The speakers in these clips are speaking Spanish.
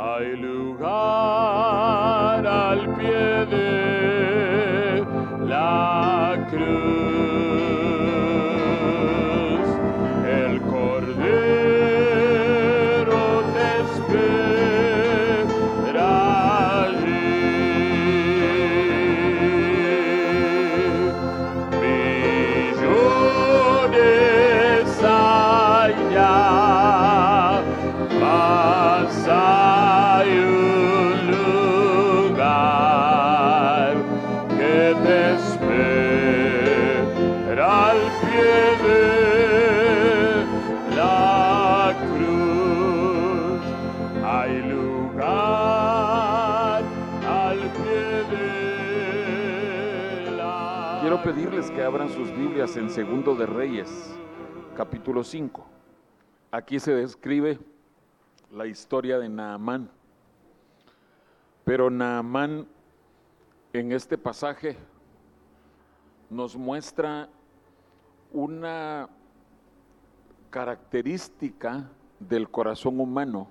Hay lugar al pie de en Segundo de Reyes, capítulo 5. Aquí se describe la historia de Naamán. Pero Naamán en este pasaje nos muestra una característica del corazón humano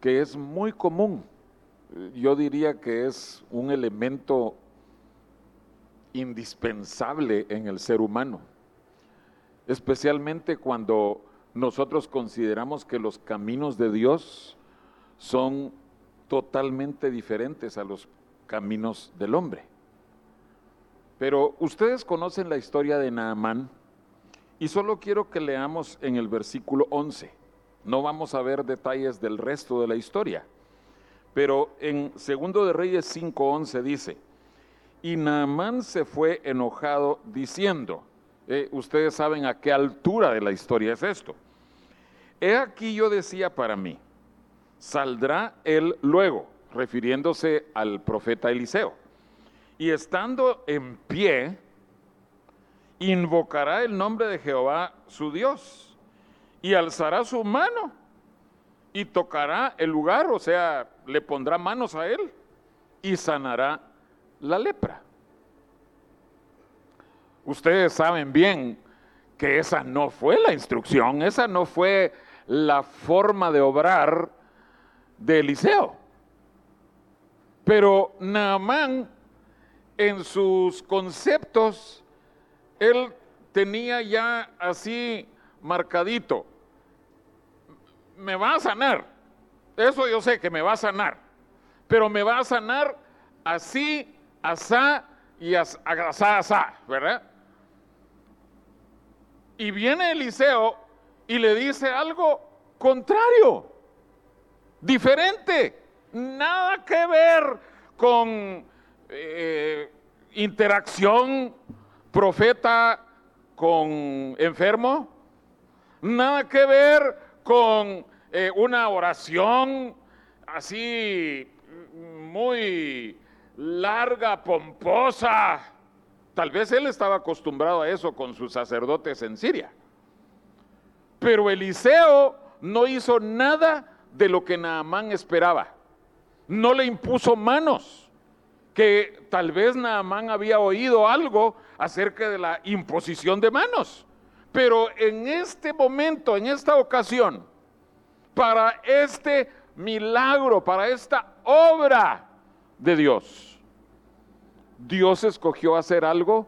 que es muy común. Yo diría que es un elemento indispensable en el ser humano, especialmente cuando nosotros consideramos que los caminos de Dios son totalmente diferentes a los caminos del hombre. Pero ustedes conocen la historia de Naamán y solo quiero que leamos en el versículo 11. No vamos a ver detalles del resto de la historia. Pero en Segundo de Reyes 5:11 dice, y Naamán se fue enojado diciendo, eh, ustedes saben a qué altura de la historia es esto. He aquí yo decía para mí, saldrá él luego, refiriéndose al profeta Eliseo, y estando en pie, invocará el nombre de Jehová su Dios, y alzará su mano, y tocará el lugar, o sea, le pondrá manos a él, y sanará la lepra. Ustedes saben bien que esa no fue la instrucción, esa no fue la forma de obrar de Eliseo. Pero Naamán, en sus conceptos, él tenía ya así marcadito, me va a sanar, eso yo sé que me va a sanar, pero me va a sanar así, asá y as- asá, asá, ¿verdad? Y viene Eliseo y le dice algo contrario, diferente, nada que ver con eh, interacción profeta con enfermo, nada que ver con eh, una oración así muy larga, pomposa. Tal vez él estaba acostumbrado a eso con sus sacerdotes en Siria. Pero Eliseo no hizo nada de lo que Naamán esperaba. No le impuso manos, que tal vez Naamán había oído algo acerca de la imposición de manos. Pero en este momento, en esta ocasión, para este milagro, para esta obra de Dios, Dios escogió hacer algo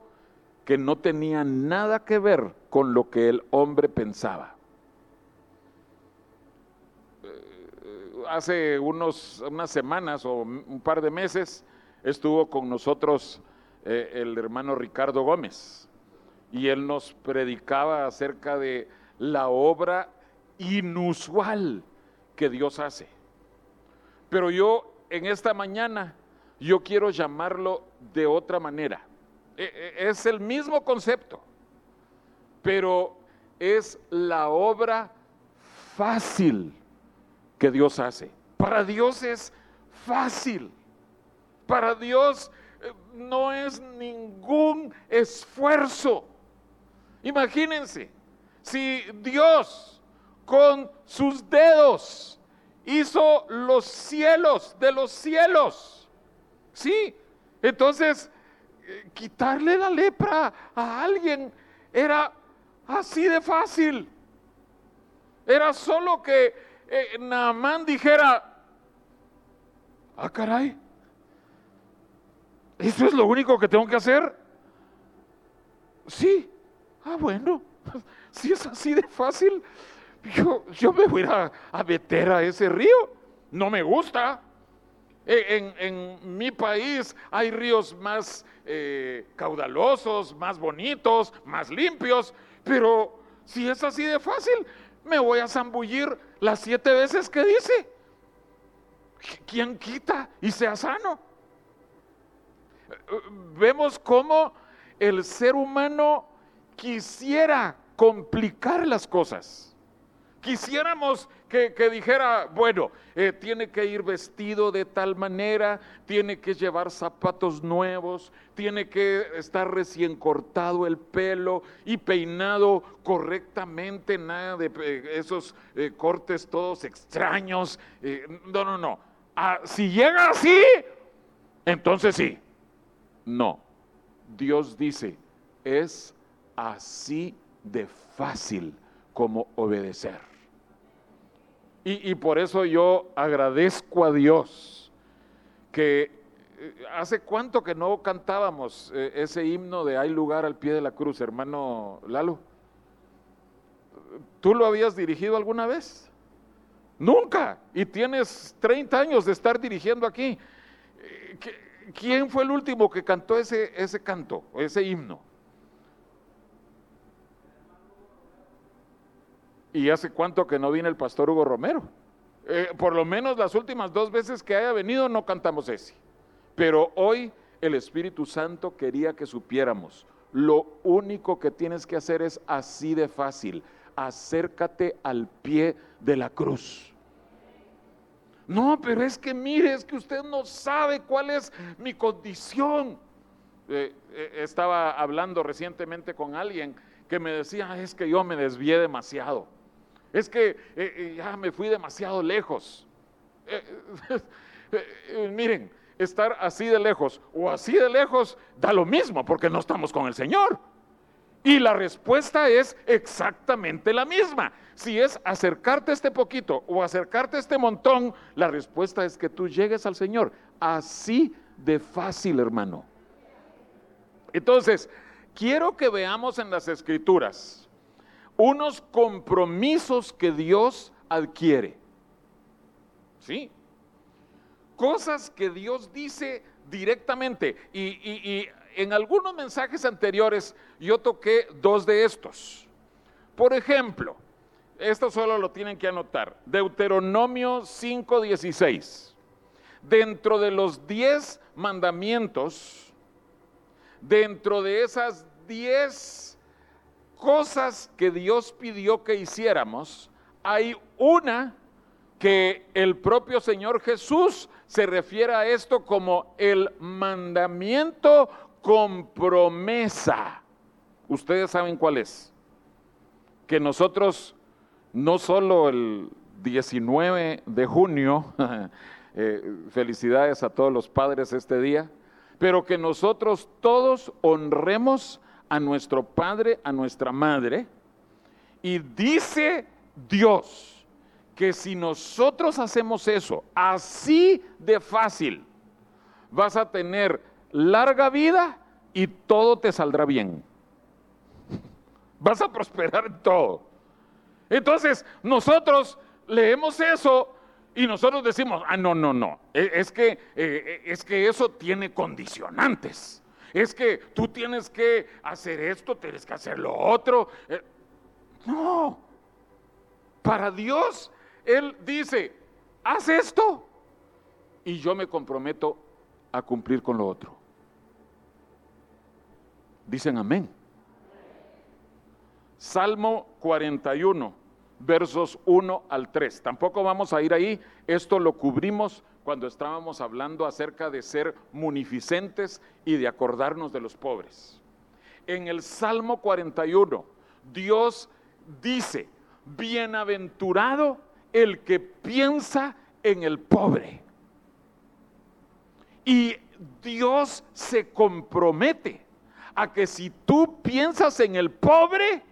que no tenía nada que ver con lo que el hombre pensaba. Eh, Hace unos, unas semanas o un par de meses estuvo con nosotros eh, el hermano Ricardo Gómez y él nos predicaba acerca de la obra inusual que Dios hace. Pero yo en esta mañana, yo quiero llamarlo de otra manera. E- e- Es el mismo concepto, pero es la obra fácil que Dios hace. Para Dios es fácil. Para Dios eh, no es ningún esfuerzo. Imagínense, si Dios con sus dedos hizo los cielos de los cielos, ¿sí? Entonces, eh, quitarle la lepra a alguien era así de fácil. Era solo que eh, Naamán dijera, Ah, caray. ¿Eso es lo único que tengo que hacer? Sí. Ah, bueno. Si es así de fácil, yo, yo me voy a, a meter a ese río. No me gusta. E- En, en mi país hay ríos más eh, caudalosos, más bonitos, más limpios, pero si es así de fácil, me voy a zambullir las siete veces que dice. ¿Quién quita y sea sano? Vemos cómo el ser humano quisiera complicar las cosas. Quisiéramos que, dijera, bueno, eh, tiene que ir vestido de tal manera, tiene que llevar zapatos nuevos, tiene que estar recién cortado el pelo y peinado correctamente, nada de eh, esos eh, cortes todos extraños. No, no, no. Ah, si llega así, entonces sí. No. Dios dice, es así de fácil como obedecer. Y, por eso yo agradezco a Dios que eh, hace cuánto que no cantábamos eh, ese himno de Hay lugar al pie de la cruz, hermano Lalo. ¿Tú lo habías dirigido alguna vez? Nunca. Y tienes 30 años de estar dirigiendo aquí. Eh, ¿qué- ¿Quién fue el último que cantó ese, ese canto, ese himno? ¿Y hace cuánto que no viene el pastor Hugo Romero? Eh, por lo menos las últimas dos veces que haya venido no cantamos ese. Pero hoy el Espíritu Santo quería que supiéramos, lo único que tienes que hacer es así de fácil, acércate al pie de la cruz. No, pero es que mire, es que usted no sabe cuál es mi condición. Eh, eh, estaba hablando recientemente con alguien que me decía, "Ah, es que yo me desvié demasiado. Es que eh, eh, ya me fui demasiado lejos. Eh, miren, estar así de lejos o así de lejos da lo mismo porque no estamos con el Señor. Y la respuesta es exactamente la misma. Si es acercarte este poquito o acercarte este montón, la respuesta es que tú llegues al Señor. Así de fácil, hermano. Entonces, quiero que veamos en las escrituras unos compromisos que Dios adquiere. ¿Sí? Cosas que Dios dice directamente. Y, en algunos mensajes anteriores yo toqué dos de estos. Por ejemplo, esto solo lo tienen que anotar. Deuteronomio 5:16. Dentro de los diez mandamientos, dentro de esas diez cosas que Dios pidió que hiciéramos, hay una que el propio Señor Jesús se refiere a esto como el mandamiento con promesa. Ustedes saben cuál es. Que nosotros, no solo el 19 de junio, eh, felicidades a todos los padres este día, pero que nosotros todos honremos a nuestro padre, a nuestra madre, y dice Dios que si nosotros hacemos eso así de fácil, vas a tener larga vida y todo te saldrá bien. Vas a prosperar en todo. Entonces, nosotros leemos eso y nosotros decimos, ah, no, no, no, e- es que, eh, es que eso tiene condicionantes. Es que tú tienes que hacer esto, tienes que hacer lo otro. Eh, No, para Dios, Él dice, haz esto y yo me comprometo a cumplir con lo otro. Dicen amén. Salmo 41, versos 1 al 3. Tampoco vamos a ir ahí, esto lo cubrimos cuando estábamos hablando acerca de ser munificentes y de acordarnos de los pobres. En el Salmo 41, Dios dice, bienaventurado el que piensa en el pobre. Y Dios se compromete a que si tú piensas en el pobre,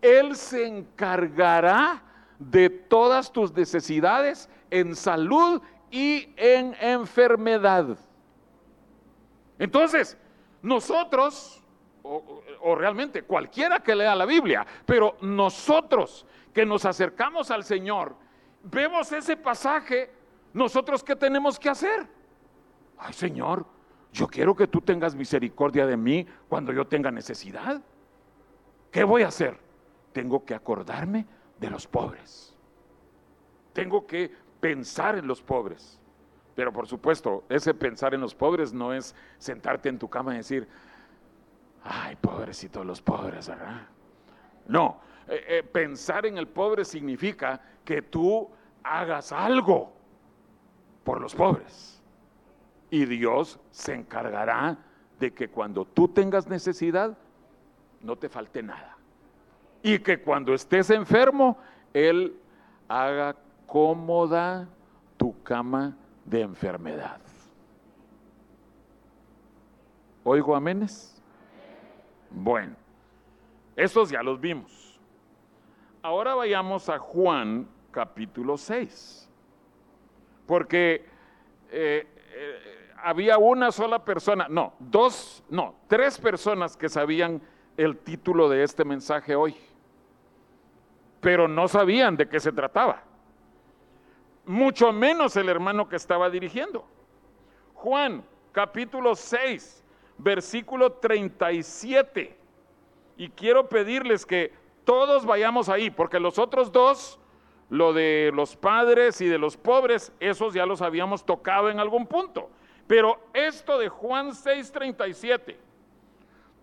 Él se encargará de todas tus necesidades en salud y en enfermedad. Entonces, nosotros, o, realmente cualquiera que lea la Biblia, pero nosotros que nos acercamos al Señor, vemos ese pasaje, nosotros qué tenemos que hacer? Ay Señor, yo quiero que tú tengas misericordia de mí cuando yo tenga necesidad. ¿Qué voy a hacer? Tengo que acordarme de los pobres. Tengo que pensar en los pobres. Pero por supuesto, ese pensar en los pobres no es sentarte en tu cama y decir, ay, pobrecitos los pobres, ¿verdad? No, eh, eh, pensar en el pobre significa que tú hagas algo por los pobres. Y Dios se encargará de que cuando tú tengas necesidad, no te falte nada. Y que cuando estés enfermo, Él haga cómoda tu cama de enfermedad. ¿Oigo aménes? Bueno, esos ya los vimos. Ahora vayamos a Juan capítulo 6. Porque eh, eh, había una sola persona, no, dos, no, tres personas que sabían el título de este mensaje hoy, pero no sabían de qué se trataba. Mucho menos el hermano que estaba dirigiendo. Juan capítulo 6, versículo 37. Y quiero pedirles que todos vayamos ahí, porque los otros dos lo de los padres y de los pobres, esos ya los habíamos tocado en algún punto. Pero esto de Juan 6:37,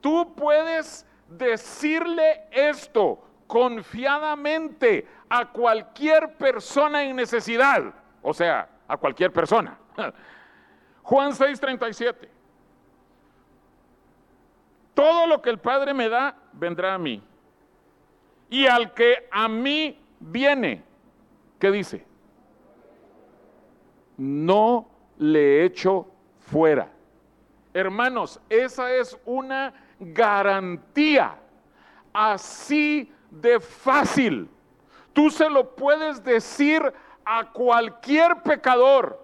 tú puedes decirle esto confiadamente a cualquier persona en necesidad, o sea, a cualquier persona. Juan 6:37. Todo lo que el Padre me da, vendrá a mí. Y al que a mí viene, ¿Qué dice? No le echo fuera. Hermanos, esa es una garantía. Así de fácil. Tú se lo puedes decir a cualquier pecador,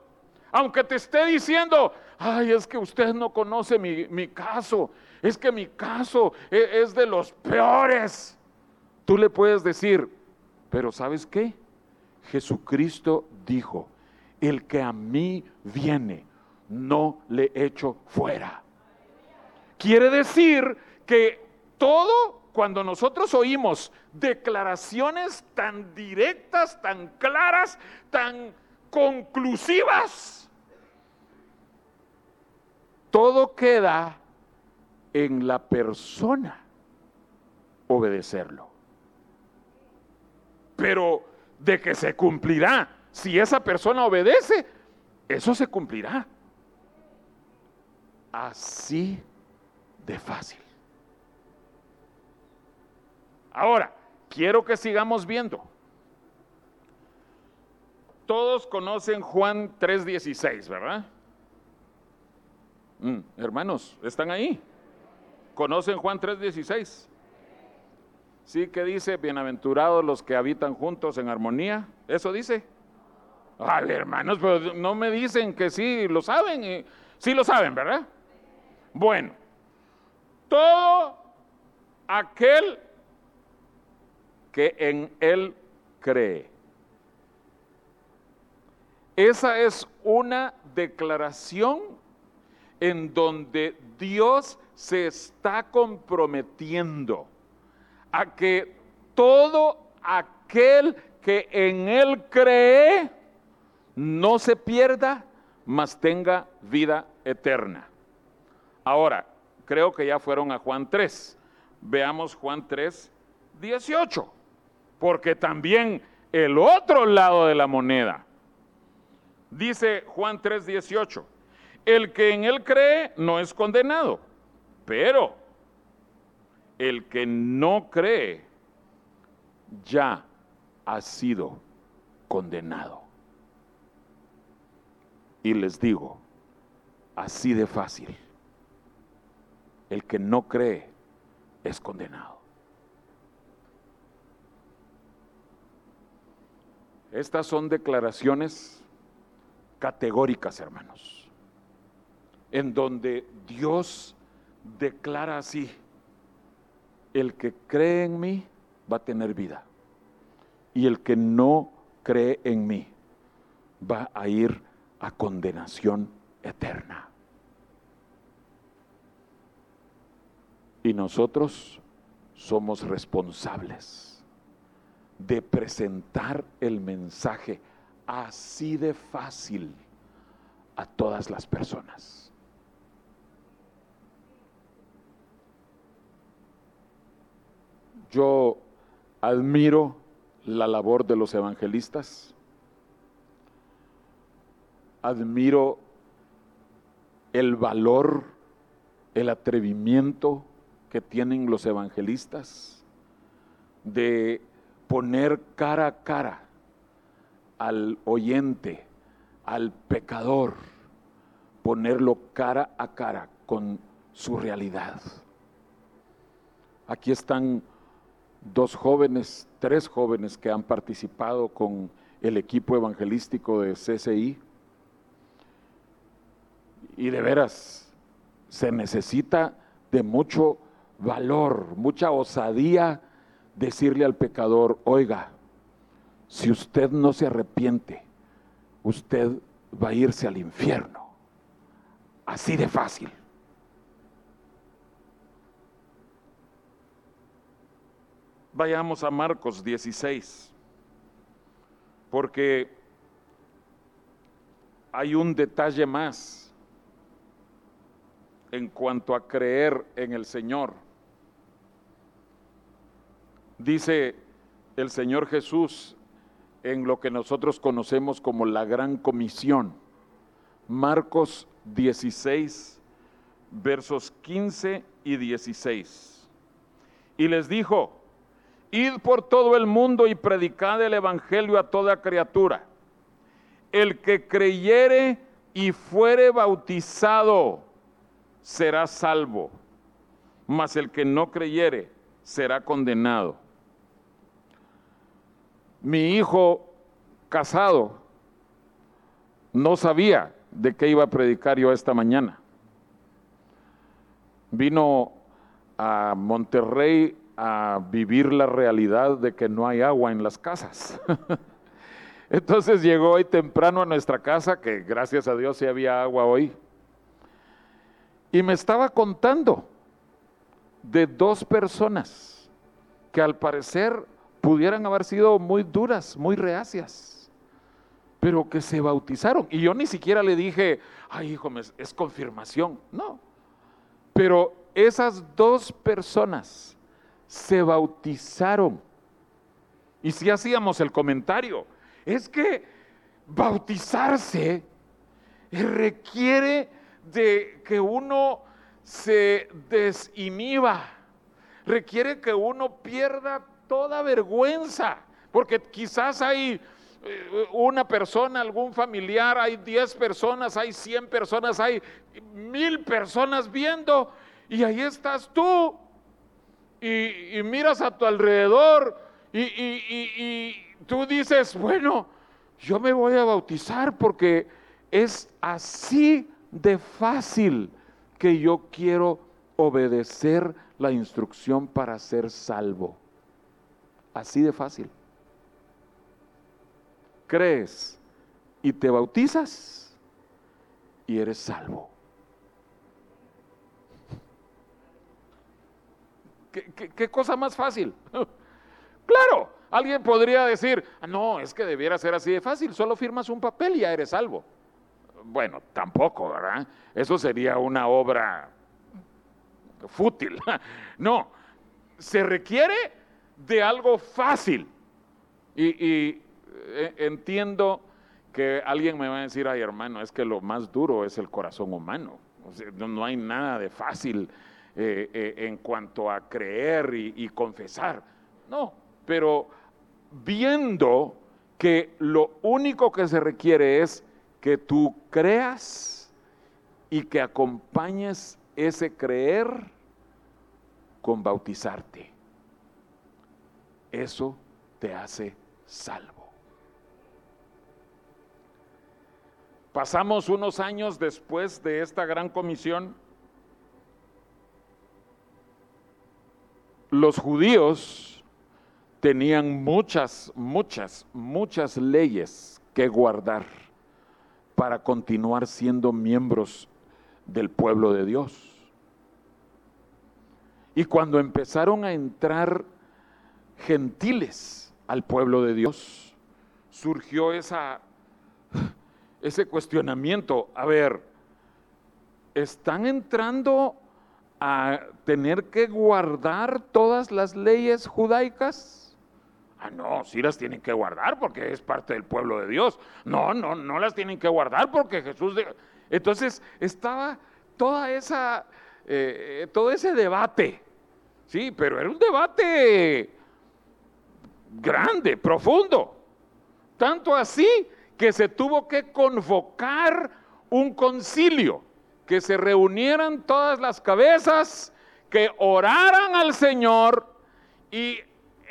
aunque te esté diciendo, ay, es que usted no conoce mi, caso, es que mi caso es, es de los peores. Tú le puedes decir, pero ¿sabes qué? Jesucristo dijo, el que a mí viene, no le echo fuera. Quiere decir que todo cuando nosotros oímos declaraciones tan directas, tan claras, tan conclusivas, todo queda en la persona obedecerlo. Pero de que se cumplirá. Si esa persona obedece, eso se cumplirá. Así de fácil. Ahora, quiero que sigamos viendo. Todos conocen Juan 3:16, ¿verdad? Mm, hermanos, ¿están ahí? ¿Conocen Juan 3:16? Sí, que dice, bienaventurados los que habitan juntos en armonía. ¿Eso dice? Ay, hermanos, pero no me dicen que sí lo saben. Sí lo saben, ¿verdad? Bueno, todo aquel que en él cree. Esa es una declaración en donde Dios se está comprometiendo a que todo aquel que en Él cree no se pierda, mas tenga vida eterna. Ahora, creo que ya fueron a Juan 3. Veamos Juan 3, 18. Porque también el otro lado de la moneda. Dice Juan 3, 18. El que en él cree no es condenado, pero el que no cree ya ha sido condenado. Y les digo, así de fácil, el que no cree es condenado. Estas son declaraciones categóricas, hermanos, en donde Dios declara así, el que cree en mí va a tener vida y el que no cree en mí va a ir a condenación eterna. Y nosotros somos responsables de presentar el mensaje así de fácil a todas las personas. Yo admiro la labor de los evangelistas, admiro el valor, el atrevimiento que tienen los evangelistas de poner cara a cara al oyente, al pecador, ponerlo cara a cara con su realidad. Aquí están dos jóvenes, tres jóvenes que han participado con el equipo evangelístico de CCI. Y de veras, se necesita de mucho valor, mucha osadía decirle al pecador, oiga, si usted no se arrepiente, usted va a irse al infierno. Así de fácil. Vayamos a Marcos 16, porque hay un detalle más en cuanto a creer en el Señor. Dice el Señor Jesús en lo que nosotros conocemos como la gran comisión. Marcos 16, versos 15 y 16. Y les dijo, id por todo el mundo y predicad el Evangelio a toda criatura. El que creyere y fuere bautizado será salvo, mas el que no creyere será condenado. Mi hijo casado no sabía de qué iba a predicar yo esta mañana. Vino a Monterrey a vivir la realidad de que no hay agua en las casas. Entonces llegó hoy temprano a nuestra casa, que gracias a Dios sí había agua hoy, y me estaba contando de dos personas que al parecer pudieran haber sido muy duras, muy reacias, pero que se bautizaron. Y yo ni siquiera le dije, ay hijo, es confirmación. No. Pero esas dos personas se bautizaron. Y si hacíamos el comentario, es que bautizarse requiere de que uno se desinhiba, requiere que uno pierda toda vergüenza, porque quizás hay eh, una persona, algún familiar, hay 10 personas, hay 100 personas, hay mil personas viendo y ahí estás tú y, miras a tu alrededor y, y tú dices, bueno, yo me voy a bautizar porque es así de fácil que yo quiero obedecer la instrucción para ser salvo. Así de fácil. Crees y te bautizas y eres salvo. ¿Qué, cosa más fácil? claro, alguien podría decir, no, es que debiera ser así de fácil, solo firmas un papel y ya eres salvo. Bueno, tampoco, ¿verdad? Eso sería una obra fútil. No, se requiere de algo fácil. Y, eh, entiendo que alguien me va a decir, ay hermano, es que lo más duro es el corazón humano. no, hay nada de fácil eh, eh, en cuanto a creer y confesar. No, pero viendo que lo único que se requiere es que tú creas y que acompañes ese creer con bautizarte eso te hace salvo. pasamos unos años después de esta gran comisión, los judíos tenían muchas, muchas, muchas leyes que guardar para continuar siendo miembros del pueblo de Dios. Y cuando empezaron a entrar gentiles al pueblo de Dios, surgió esa, ese cuestionamiento. A ver, ¿están entrando a tener que guardar todas las leyes judaicas? Ah, no, sí las tienen que guardar porque es parte del pueblo de Dios. No, no, no las tienen que guardar porque Jesús... Entonces estaba toda esa, eh, todo ese debate, sí, pero era un debate grande, profundo. Tanto así que se tuvo que convocar un concilio, que se reunieran todas las cabezas, que oraran al Señor y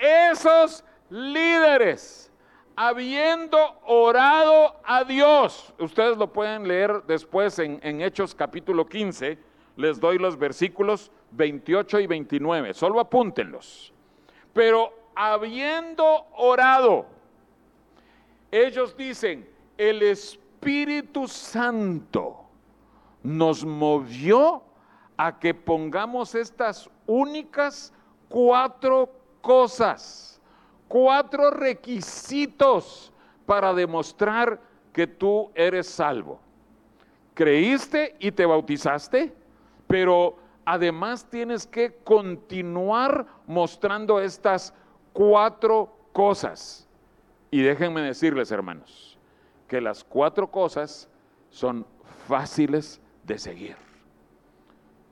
esos líderes, habiendo orado a Dios, ustedes lo pueden leer después en, en, Hechos capítulo 15, les doy los versículos 28 y 29, solo apúntenlos. Pero habiendo orado, ellos dicen, el Espíritu Santo nos movió a que pongamos estas únicas cuatro cosas, cuatro requisitos para demostrar que tú eres salvo. Creíste y te bautizaste, pero además tienes que continuar mostrando estas cuatro cosas. Y déjenme decirles, hermanos, que las cuatro cosas son fáciles de seguir.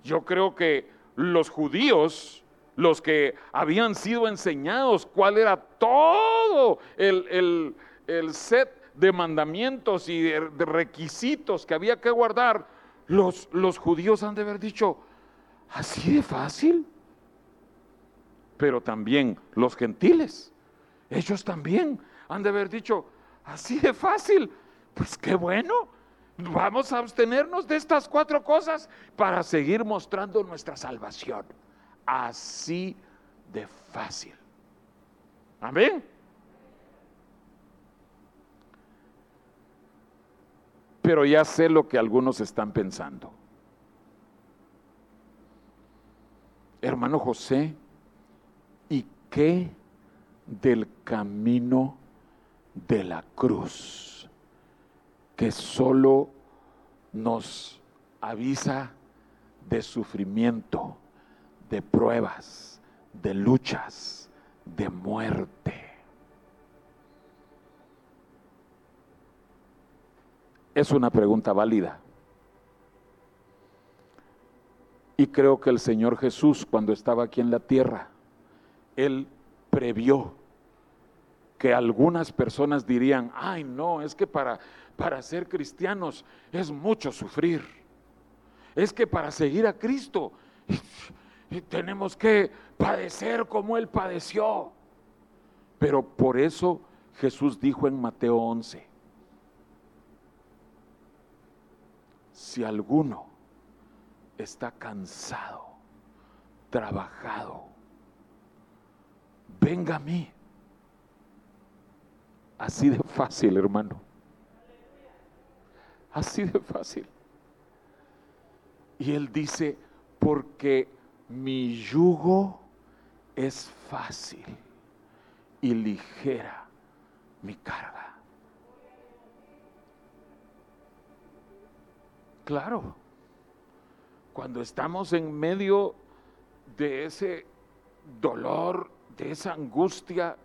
Yo creo que los judíos, los que habían sido enseñados cuál era todo el, el, set de mandamientos y de, requisitos que había que guardar, los, los judíos han de haber dicho, así de fácil pero también los gentiles. Ellos también han de haber dicho, así de fácil, pues qué bueno, vamos a abstenernos de estas cuatro cosas para seguir mostrando nuestra salvación. Así de fácil. Amén. Pero ya sé lo que algunos están pensando. Hermano José, ¿Y qué del camino de la cruz? Que solo nos avisa de sufrimiento, de pruebas, de luchas, de muerte. Es una pregunta válida. Y creo que el Señor Jesús, cuando estaba aquí en la tierra, él previó que algunas personas dirían, ay no, es que para, para ser cristianos es mucho sufrir. Es que para seguir a Cristo tenemos que padecer como Él padeció. Pero por eso Jesús dijo en Mateo 11, si alguno está cansado, trabajado, venga a mí. Así de fácil, hermano. Así de fácil. Y él dice, porque mi yugo es fácil y ligera mi carga. Claro, cuando estamos en medio de ese dolor esa angustia,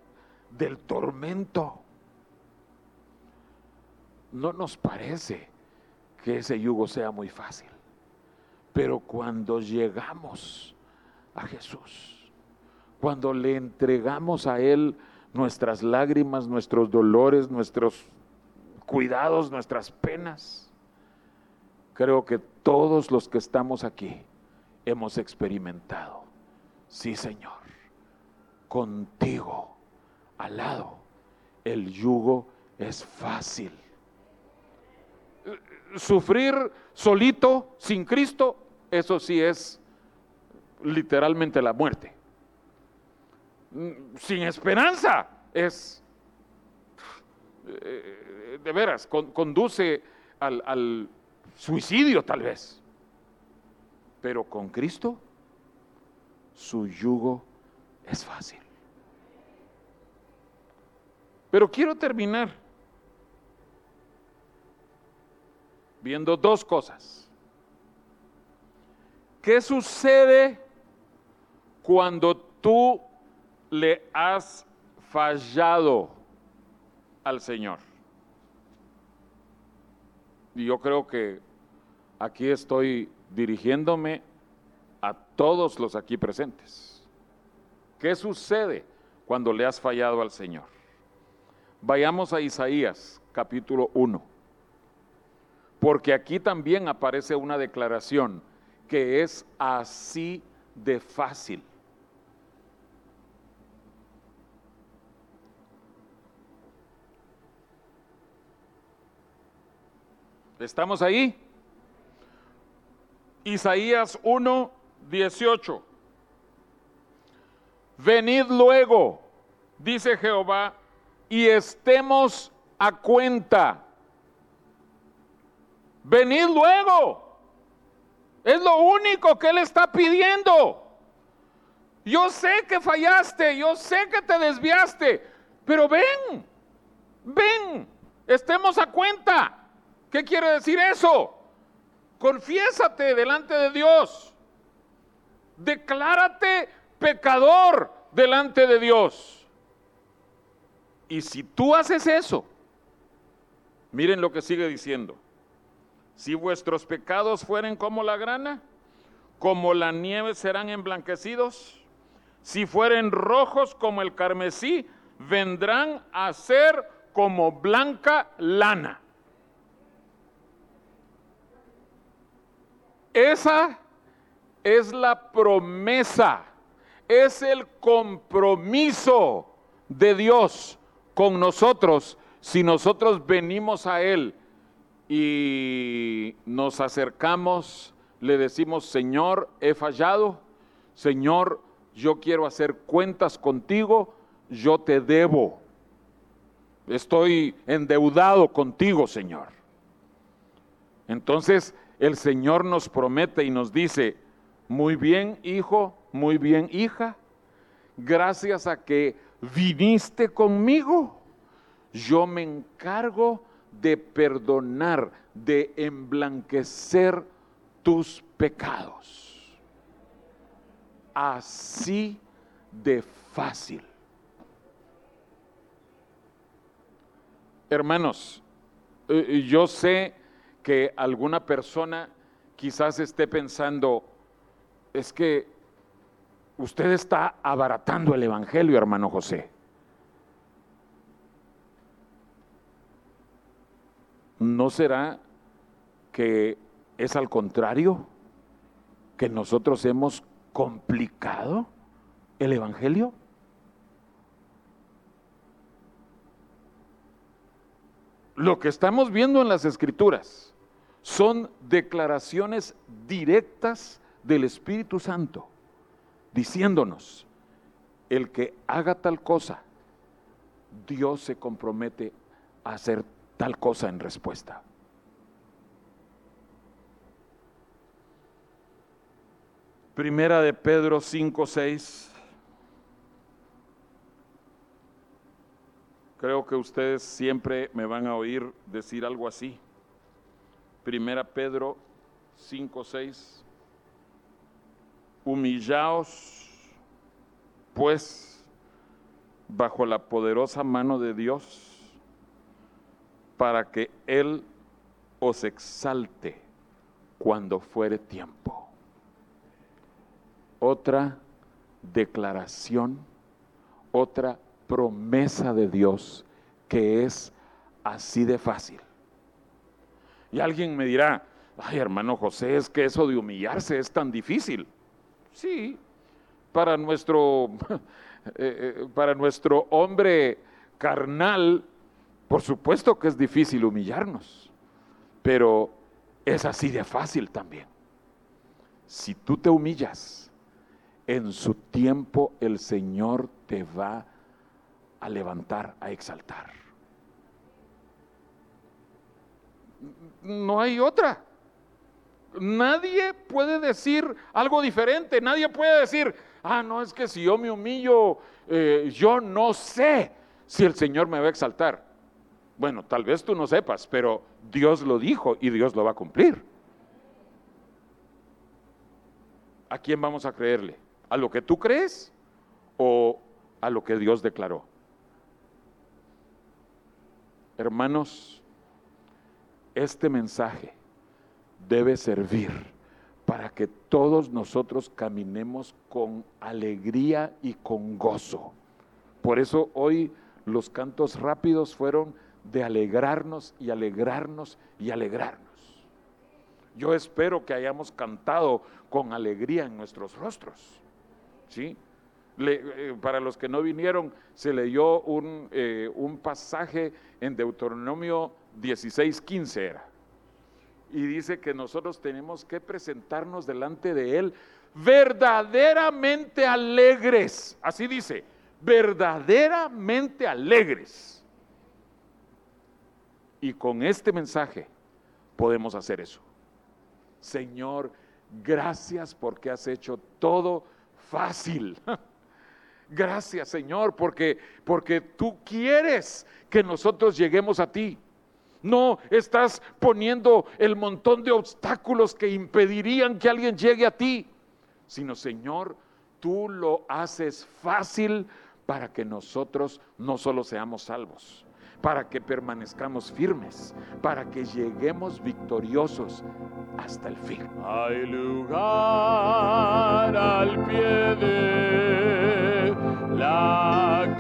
del tormento. No nos parece que ese yugo sea muy fácil, pero cuando llegamos a Jesús, cuando le entregamos a Él nuestras lágrimas, nuestros dolores, nuestros cuidados, nuestras penas, creo que todos los que estamos aquí hemos experimentado, sí Señor, contigo al lado, el yugo es fácil. sufrir solito, sin Cristo, eso sí es literalmente la muerte. Mm, sin esperanza es, eh, de veras, conduce al, al suicidio tal vez. Pero con Cristo, su yugo es fácil. Pero quiero terminar viendo dos cosas. ¿Qué sucede cuando tú le has fallado al Señor? Y yo creo que aquí estoy dirigiéndome a todos los aquí presentes. ¿Qué sucede cuando le has fallado al Señor? Vayamos a Isaías capítulo 1 porque aquí también aparece una declaración que es así de fácil. ¿Estamos ahí? Isaías 1, 18. Venid luego, dice Jehová, y estemos a cuenta venid luego. Es lo único que Él está pidiendo. Yo sé que fallaste, yo sé que te desviaste, pero ven, ven, estemos a cuenta. ¿Qué quiere decir eso? Confiésate delante de Dios. Declárate pecador delante de Dios. Y si tú haces eso, miren lo que sigue diciendo. Si vuestros pecados fueren como la grana, como la nieve serán emblanquecidos. Si fueren rojos como el carmesí, vendrán a ser como blanca lana. Esa es la promesa, es el compromiso de Dios con nosotros si nosotros venimos a Él y nos acercamos, le decimos, Señor, he fallado, Señor, yo quiero hacer cuentas contigo, yo te debo, estoy endeudado contigo, Señor. Entonces el Señor nos promete y nos dice, muy bien, hijo, muy bien, hija, gracias a que viniste conmigo, yo me encargo de perdonar, de emblanquecer tus pecados. Así de fácil. Hermanos, eh, yo sé que alguna persona quizás esté pensando, es que usted está abaratando el Evangelio, hermano José. ¿No será que es al contrario? ¿Que nosotros hemos complicado el Evangelio? Lo que estamos viendo en las Escrituras son declaraciones directas del Espíritu Santo, diciéndonos, el que haga tal cosa, Dios se compromete a hacer tal cosa en respuesta. Primera de Pedro 5, 6. Creo que ustedes siempre me van a oír decir algo así. Primera Pedro 5, 6. Humillaos, pues, bajo la poderosa mano de Dios para que Él os exalte cuando fuere tiempo. Otra declaración, otra promesa de Dios que es así de fácil. Y alguien me dirá, ay hermano José, es que eso de humillarse es tan difícil. Sí, para nuestro, eh, eh, para nuestro hombre carnal por supuesto que es difícil humillarnos, Pero es así de fácil también. Si tú te humillas, en su tiempo el Señor te va a levantar, a exaltar. No hay otra. Nadie puede decir algo diferente. Nadie puede decir, ah, no, es que si yo me humillo, eh, yo no sé si el Señor me va a exaltar. Bueno, tal vez tú no sepas, pero Dios lo dijo y Dios lo va a cumplir. ¿A quién vamos a creerle? ¿A lo que tú crees o a lo que Dios declaró? Hermanos, este mensaje debe servir para que todos nosotros caminemos con alegría y con gozo. Por eso hoy los cantos rápidos fueron de alegrarnos y alegrarnos y alegrarnos. Yo espero que hayamos cantado con alegría en nuestros rostros. ¿sí? Eh, para los que no vinieron, se leyó un, eh, un pasaje en Deuteronomio 16, 15 era. Y dice que nosotros tenemos que presentarnos delante de Él verdaderamente alegres. Así dice, verdaderamente alegres. Y con este mensaje podemos hacer eso. Señor, gracias porque has hecho todo fácil. Gracias, Señor, porque porque tú quieres que nosotros lleguemos a ti. No estás poniendo el montón de obstáculos que impedirían que alguien llegue a ti, sino, Señor, tú lo haces fácil para que nosotros no solo seamos salvos, para que permanezcamos firmes, para que lleguemos victoriosos hasta el fin. Hay lugar al pie de la